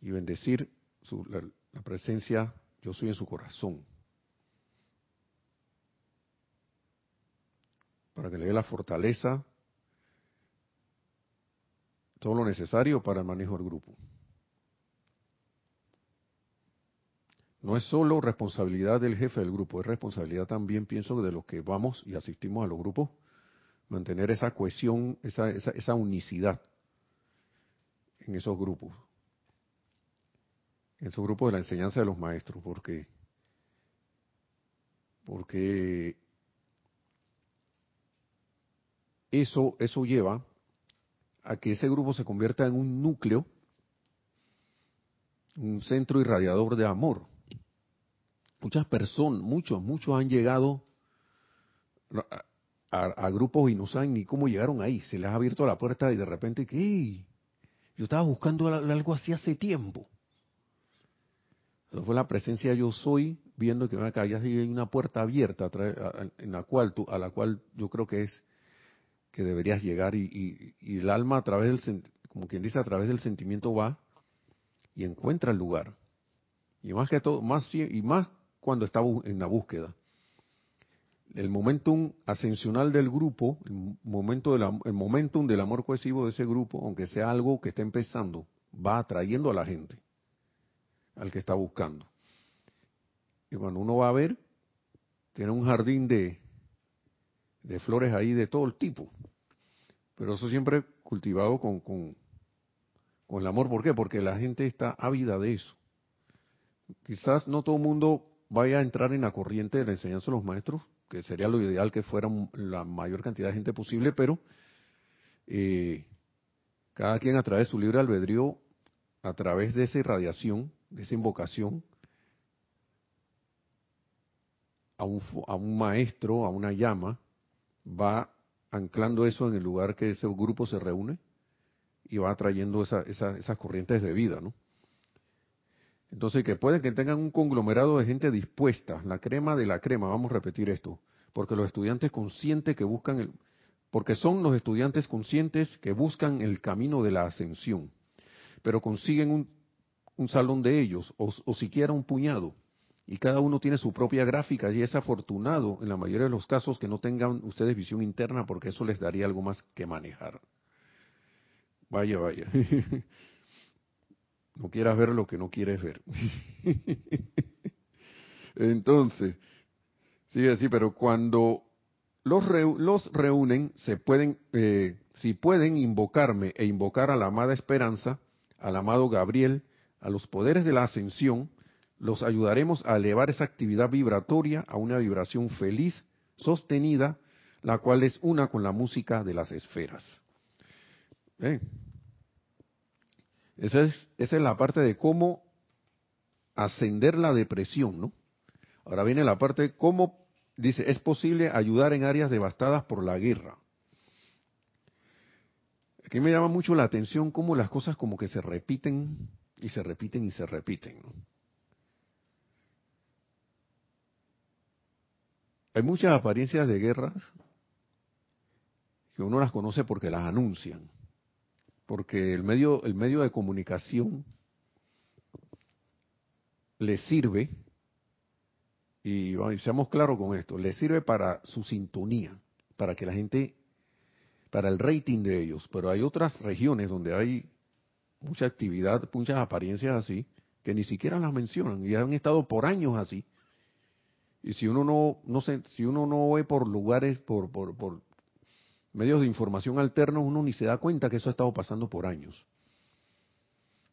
y bendecir su, la, la presencia yo soy en su corazón. Para que le dé la fortaleza todo lo necesario para el manejo del grupo. No es solo responsabilidad del jefe del grupo, es responsabilidad también, pienso, de los que vamos y asistimos a los grupos, mantener esa cohesión, esa, esa, esa unicidad en esos grupos, en esos grupos de la enseñanza de los maestros, porque, porque eso, eso lleva a que ese grupo se convierta en un núcleo, un centro irradiador de amor. Muchas personas, muchos, muchos han llegado a, grupos y no saben ni cómo llegaron ahí. Se les ha abierto la puerta y de repente, ¿qué? Yo estaba buscando algo así hace tiempo. fue la presencia yo soy, viendo que acá hay una puerta abierta en la cual a la cual yo creo que es que deberías llegar y, el alma a través del, como quien dice, a través del sentimiento va y encuentra el lugar. Y más que todo, más y más cuando está en la búsqueda. El momentum ascensional del grupo, el, momento el momentum del amor cohesivo de ese grupo, aunque sea algo que está empezando, va atrayendo a la gente, al que está buscando. Y cuando uno va a ver, tiene un jardín de, de flores ahí de todo el tipo. Pero eso siempre cultivado con, con, con el amor. ¿Por qué? Porque la gente está ávida de eso. Quizás no todo el mundo vaya a entrar en la corriente de la enseñanza de los maestros, que sería lo ideal que fuera la mayor cantidad de gente posible, pero eh, cada quien a través de su libre albedrío, a través de esa irradiación, de esa invocación, a un, a un maestro, a una llama, va anclando eso en el lugar que ese grupo se reúne y va trayendo esa, esas corrientes de vida, ¿no? Entonces, que pueden que tengan un conglomerado de gente dispuesta, la crema de la crema, vamos a repetir esto, porque los estudiantes conscientes que buscan el, porque son los estudiantes conscientes que buscan el camino de la ascensión, pero consiguen un, un salón de ellos, o siquiera un puñado, y cada uno tiene su propia gráfica, y es afortunado en la mayoría de los casos que no tengan ustedes visión interna, porque eso les daría algo más que manejar. Vaya, vaya. No quieras ver lo que no quieres ver. Entonces, sigue así, pero cuando los, los reúnen, se pueden, eh, si pueden invocarme e invocar a la amada Esperanza, al amado Gabriel, a los poderes de la ascensión, los ayudaremos a elevar esa actividad vibratoria a una vibración feliz, sostenida, la cual es una con la música de las esferas. Esa es, esa es la parte de cómo ascender la depresión, ¿no? Ahora viene la parte de cómo, dice, es posible ayudar en áreas devastadas por la guerra. Aquí me llama mucho la atención cómo las cosas como que se repiten y se repiten y se repiten, ¿no? Hay muchas apariencias de guerras que uno las conoce porque las anuncian porque el medio, el medio de comunicación le sirve, y, seamos claros con esto, le sirve para su sintonía, para que la gente, para el rating de ellos, pero hay otras regiones donde hay mucha actividad, muchas apariencias así, que ni siquiera las mencionan y han estado por años así. Y si uno no, no se, si uno no ve por lugares, por, por, medios de información alternos, uno ni se da cuenta que eso ha estado pasando por años.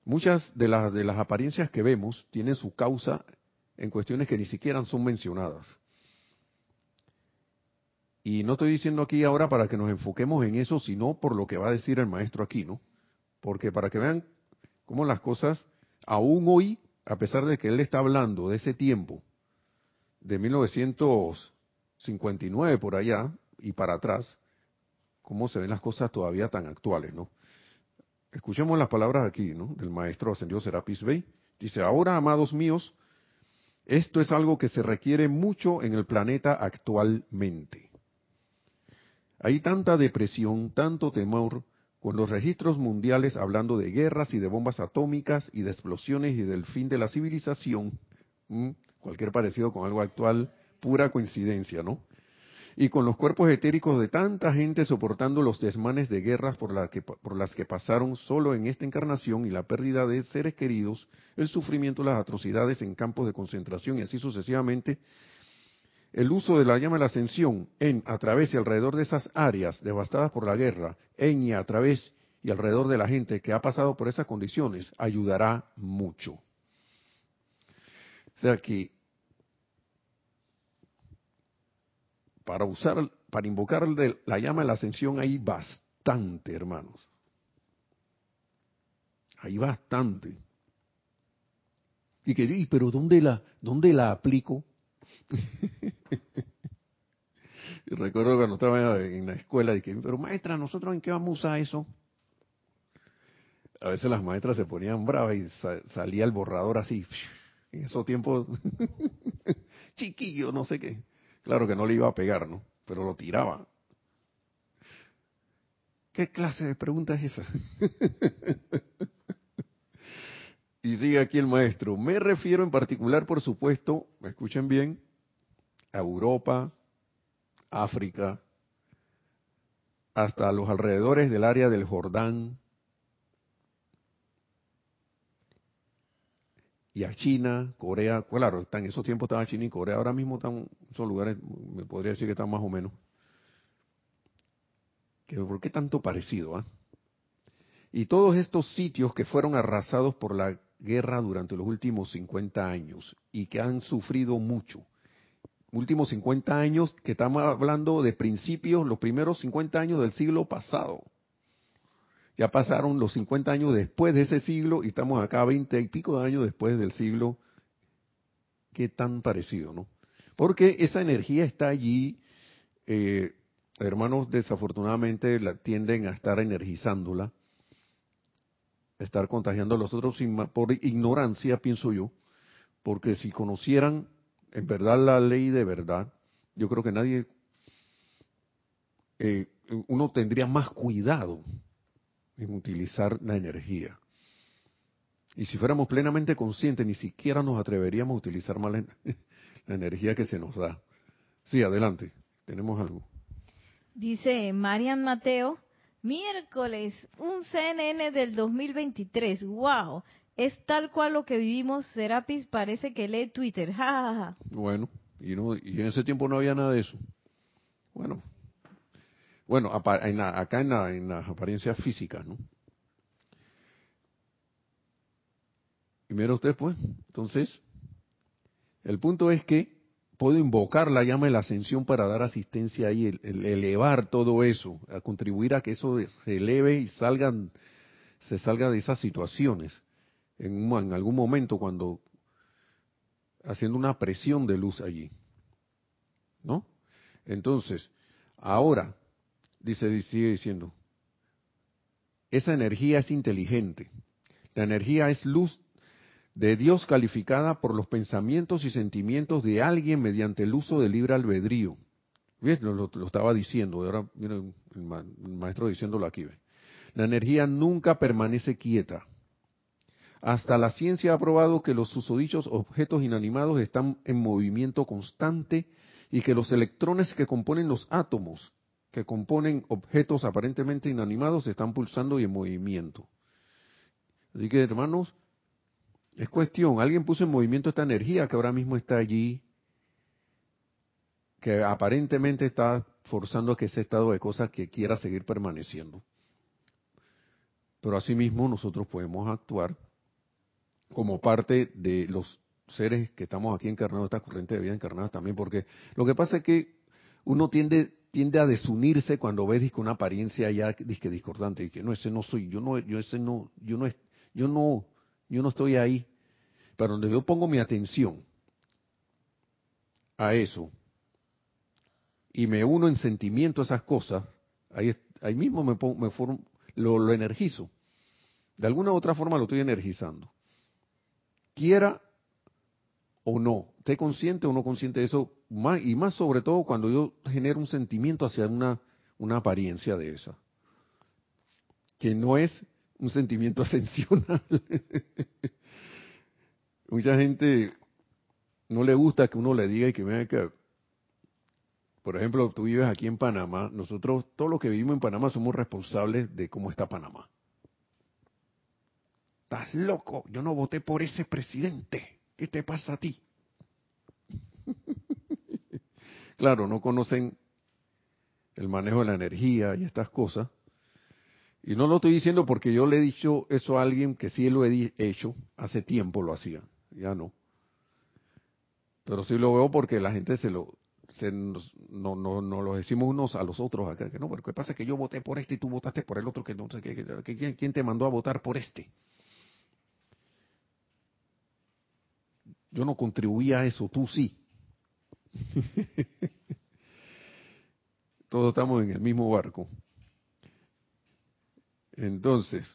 Muchas de las, de las apariencias que vemos tienen su causa en cuestiones que ni siquiera son mencionadas. Y no estoy diciendo aquí ahora para que nos enfoquemos en eso, sino por lo que va a decir el maestro aquí, ¿no? Porque para que vean cómo las cosas, aún hoy, a pesar de que él está hablando de ese tiempo, de 1959 por allá y para atrás, cómo se ven las cosas todavía tan actuales, ¿no? Escuchemos las palabras aquí, ¿no? Del maestro ascendido Serapis Bey. Dice, ahora, amados míos, esto es algo que se requiere mucho en el planeta actualmente. Hay tanta depresión, tanto temor, con los registros mundiales hablando de guerras y de bombas atómicas y de explosiones y del fin de la civilización. Cualquier parecido con algo actual, pura coincidencia, ¿no? y con los cuerpos etéricos de tanta gente soportando los desmanes de guerras por, por, las que pasaron solo en esta encarnación y la pérdida de seres queridos, el sufrimiento, las atrocidades en campos de concentración y así sucesivamente, el uso de la llama de la ascensión en, a través y alrededor de esas áreas devastadas por la guerra, en y a través y alrededor de la gente que ha pasado por esas condiciones, ayudará mucho. O sea que para usar, para invocar la llama de la ascensión hay bastante, hermanos. Hay bastante. Y que, pero ¿dónde la, dónde la aplico? y recuerdo cuando estaba en la escuela, dije, pero maestra, ¿nosotros en qué vamos a usar eso? A veces las maestras se ponían bravas y salía el borrador así. En esos tiempos, chiquillo, no sé qué. Claro que no le iba a pegar, ¿no? Pero lo tiraba. ¿Qué clase de pregunta es esa? y sigue aquí el maestro. Me refiero en particular, por supuesto, me escuchen bien, a Europa, África, hasta los alrededores del área del Jordán, y a China, Corea, claro, en esos tiempos estaba China y Corea, ahora mismo están, esos lugares, me podría decir que están más o menos. ¿Por qué tanto parecido? Ah? Y todos estos sitios que fueron arrasados por la guerra durante los últimos 50 años y que han sufrido mucho, últimos 50 años, que estamos hablando de principios, los primeros 50 años del siglo pasado. Ya pasaron los 50 años después de ese siglo y estamos acá 20 y pico de años después del siglo. Qué tan parecido, ¿no? Porque esa energía está allí, eh, hermanos desafortunadamente tienden a estar energizándola, a estar contagiando a los otros por ignorancia, pienso yo, porque si conocieran en verdad la ley de verdad, yo creo que nadie, eh, uno tendría más cuidado en utilizar la energía. Y si fuéramos plenamente conscientes, ni siquiera nos atreveríamos a utilizar mal la energía que se nos da. Sí, adelante, tenemos algo. Dice Marian Mateo, miércoles, un CNN del 2023, wow, es tal cual lo que vivimos, Serapis parece que lee Twitter, jajaja. Bueno, y, no, y en ese tiempo no había nada de eso. Bueno, bueno, acá en, la, en las apariencias físicas, ¿no? Primero usted, pues. Entonces, el punto es que puedo invocar la llama de la ascensión para dar asistencia ahí, el, elevar todo eso, a contribuir a que eso se eleve y salgan, se salga de esas situaciones. En, en algún momento cuando haciendo una presión de luz allí. ¿No? Entonces, ahora, dice, sigue diciendo, esa energía es inteligente. La energía es luz de Dios calificada por los pensamientos y sentimientos de alguien mediante el uso del libre albedrío. ¿Ves? Lo, estaba diciendo, ahora miren el, maestro diciéndolo aquí. La energía nunca permanece quieta. Hasta la ciencia ha probado que los susodichos objetos inanimados están en movimiento constante y que los electrones que componen los átomos que componen objetos aparentemente inanimados están pulsando y en movimiento. Así que, hermanos, es cuestión, alguien puso en movimiento esta energía que ahora mismo está allí, que aparentemente está forzando a que ese estado de cosas que quiera seguir permaneciendo. Pero asimismo nosotros podemos actuar como parte de los seres que estamos aquí encarnados, esta corriente de vida encarnadas también, porque lo que pasa es que uno tiende tiende a desunirse cuando ves una apariencia ya disque discordante y que no ese no soy yo no yo ese no yo no yo no yo no estoy ahí pero donde yo pongo mi atención a eso y me uno en sentimiento a esas cosas ahí ahí mismo me, pongo, lo, lo energizo. De alguna u otra forma lo estoy energizando. Quiera o no esté consciente o no consciente de eso y más sobre todo cuando yo genero un sentimiento hacia una, una apariencia de esa, que no es un sentimiento ascensional. Mucha gente no le gusta que uno le diga y que vea que, por ejemplo, tú vives aquí en Panamá, nosotros, todos los que vivimos en Panamá, somos responsables de cómo está Panamá. Estás loco, yo no voté por ese presidente. ¿Qué te pasa a ti? Claro, no conocen el manejo de la energía y estas cosas. Y no lo estoy diciendo porque yo le he dicho eso a alguien que sí lo he hecho, hace tiempo lo hacía, ya no. Pero sí lo veo porque la gente se lo, se nos, no, no, no lo decimos unos a los otros acá, que no, pero ¿qué pasa? Que yo voté por este y tú votaste por el otro, que no sé qué, ¿quién te mandó a votar por este? Yo no contribuía a eso, tú sí. Todos estamos en el mismo barco. Entonces,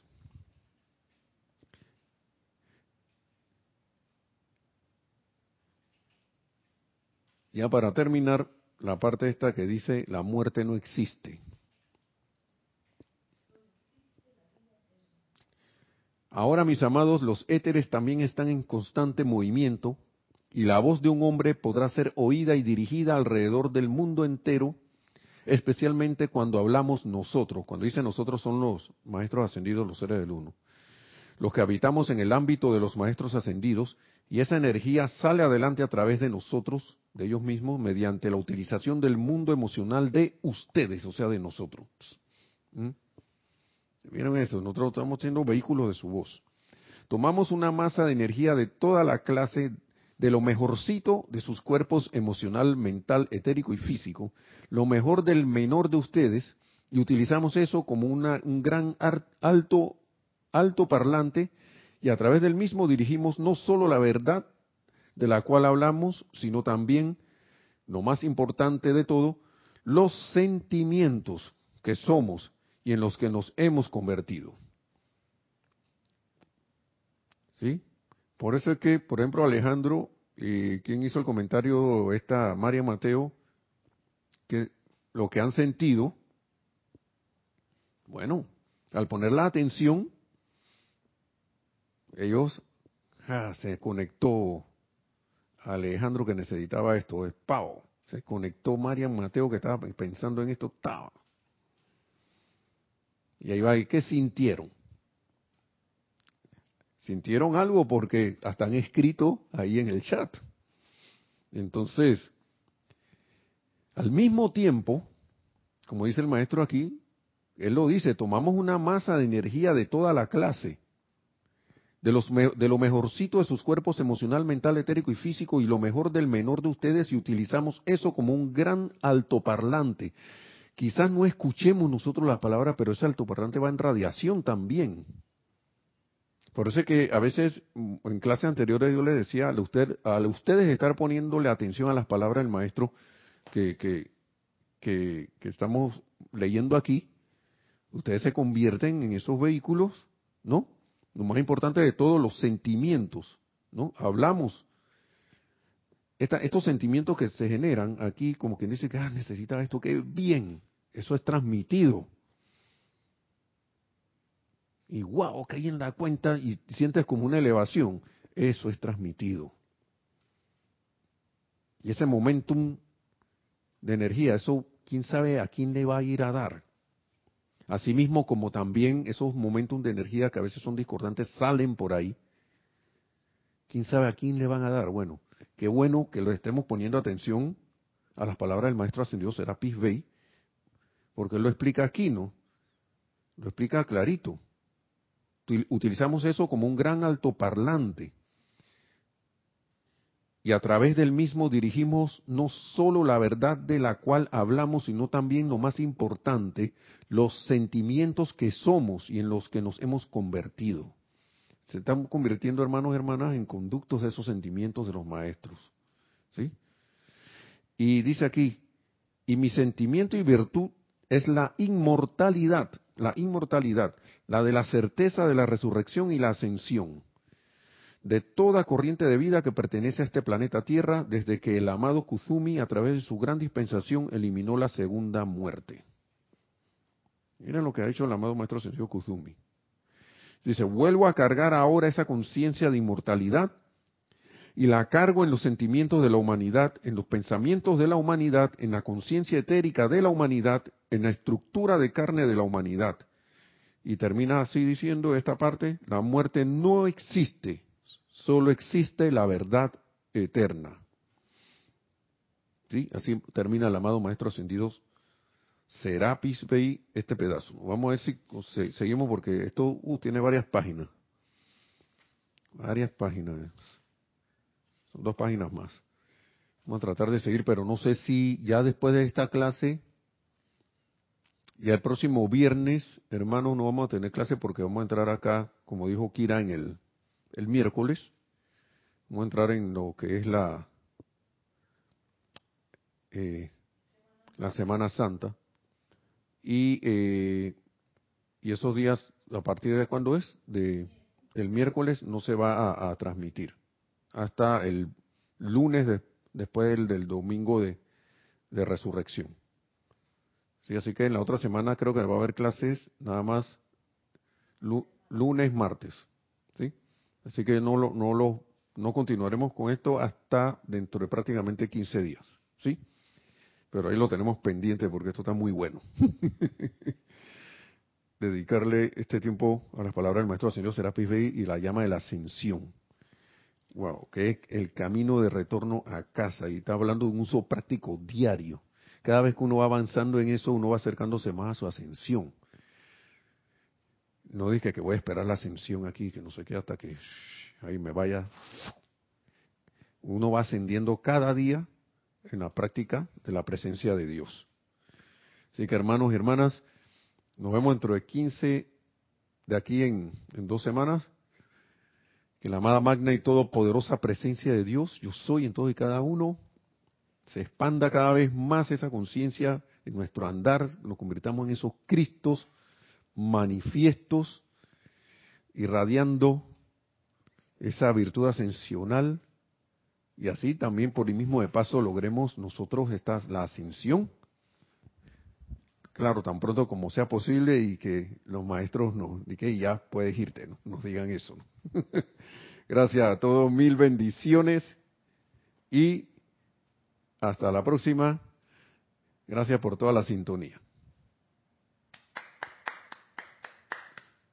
ya para terminar, la parte esta que dice la muerte no existe. Ahora, mis amados, los éteres también están en constante movimiento y la voz de un hombre podrá ser oída y dirigida alrededor del mundo entero, especialmente cuando hablamos nosotros. Cuando dice nosotros son los maestros ascendidos, los seres del uno. Los que habitamos en el ámbito de los maestros ascendidos, y esa energía sale adelante a través de nosotros, de ellos mismos, mediante la utilización del mundo emocional de ustedes, o sea, de nosotros. ¿Mm? Miren eso, nosotros estamos siendo vehículos de su voz. Tomamos una masa de energía de toda la clase de lo mejorcito de sus cuerpos emocional, mental, etérico y físico, lo mejor del menor de ustedes, y utilizamos eso como un gran alto, alto parlante, y a través del mismo dirigimos no solo la verdad de la cual hablamos, sino también, lo más importante de todo, los sentimientos que somos y en los que nos hemos convertido. ¿Sí? Por eso es que, por ejemplo, Alejandro, eh, quien hizo el comentario, esta María Mateo, que lo que han sentido, bueno, al poner la atención, ellos se conectó Alejandro que necesitaba esto, es pavo. Se conectó Marian Mateo que estaba pensando en esto, estaba. Y ahí va, ¿y qué sintieron? Sintieron algo porque hasta han escrito ahí en el chat. Entonces, al mismo tiempo, como dice el maestro aquí, él lo dice, tomamos una masa de energía de toda la clase de, los, de lo mejorcito de sus cuerpos emocional, mental, etérico y físico y lo mejor del menor de ustedes y utilizamos eso como un gran altoparlante. Quizás no escuchemos nosotros la palabra, pero ese altoparlante va en radiación también. Por eso es que a veces mm, en clases anteriores yo les decía a, usted, a ustedes estar poniéndole atención a las palabras del maestro que, que, que, que estamos leyendo aquí, ustedes se convierten en esos vehículos, ¿no? lo más importante de todo, los sentimientos, ¿no? Hablamos. estos sentimientos que se generan aquí, como quien dice que ah, necesita esto, que bien, eso es transmitido. Y wow, que alguien da cuenta y sientes como una elevación, eso es transmitido. Y ese momentum de energía, eso, quién sabe a quién le va a ir a dar. Asimismo, como también esos momentos de energía que a veces son discordantes salen por ahí. ¿Quién sabe a quién le van a dar? Bueno, qué bueno que lo estemos poniendo atención a las palabras del maestro ascendido Serapis Bey, porque él lo explica aquí, ¿no? Lo explica clarito. Utilizamos eso como un gran altoparlante y a través del mismo dirigimos no solo la verdad de la cual hablamos, sino también lo más importante, los sentimientos que somos y en los que nos hemos convertido. Se están convirtiendo, hermanos y hermanas, en conductos de esos sentimientos de los maestros. ¿Sí? Y dice aquí, y mi sentimiento y virtud es la inmortalidad, la inmortalidad, la de la certeza de la resurrección y la ascensión de toda corriente de vida que pertenece a este planeta Tierra desde que el amado Kuzumi, a través de su gran dispensación, eliminó la segunda muerte. Miren lo que ha hecho el amado Maestro Sencillo Kuzumi. Dice, vuelvo a cargar ahora esa conciencia de inmortalidad y la cargo en los sentimientos de la humanidad, en los pensamientos de la humanidad, en la conciencia etérica de la humanidad, en la estructura de carne de la humanidad. Y termina así diciendo esta parte, la muerte no existe, solo existe la verdad eterna. ¿Sí? Así termina el amado Maestro Ascendido Serapis Bey este pedazo. Vamos a ver si seguimos porque esto uh, tiene varias páginas. Varias páginas. Son dos páginas más. Vamos a tratar de seguir, pero no sé si ya después de esta clase, ya el próximo viernes, hermanos, no vamos a tener clase porque vamos a entrar acá, como dijo Kira, en el el miércoles. Vamos a entrar en lo que es la, eh, la Semana Santa. Y, eh, y esos días, a partir de cuándo es? De, el miércoles no se va a, transmitir. Hasta el lunes después del, domingo de, de resurrección. Sí, así que en la otra semana creo que va a haber clases nada más lunes, martes. Así que no lo, no lo, no continuaremos con esto hasta dentro de prácticamente 15 días, ¿sí? Pero ahí lo tenemos pendiente porque esto está muy bueno. Dedicarle este tiempo a las palabras del maestro señor Serapis Bey y la llama de la ascensión. Wow, que es el camino de retorno a casa y está hablando de un uso práctico diario. Cada vez que uno va avanzando en eso, uno va acercándose más a su ascensión. No dije que voy a esperar la ascensión aquí, que no sé qué, hasta que ahí me vaya uno va ascendiendo cada día en la práctica de la presencia de Dios. Así que hermanos y hermanas, nos vemos dentro de 15, de aquí en, en dos semanas. Que la amada magna y todopoderosa presencia de Dios, yo soy en todo y cada uno, se expanda cada vez más esa conciencia en nuestro andar, nos convirtamos en esos Cristos manifiestos, irradiando esa virtud ascensional y así también por el mismo de paso logremos nosotros esta, la ascensión. Claro, tan pronto como sea posible y que los maestros nos digan, ya puedes irte, nos digan eso. Gracias a todos, mil bendiciones y hasta la próxima. Gracias por toda la sintonía.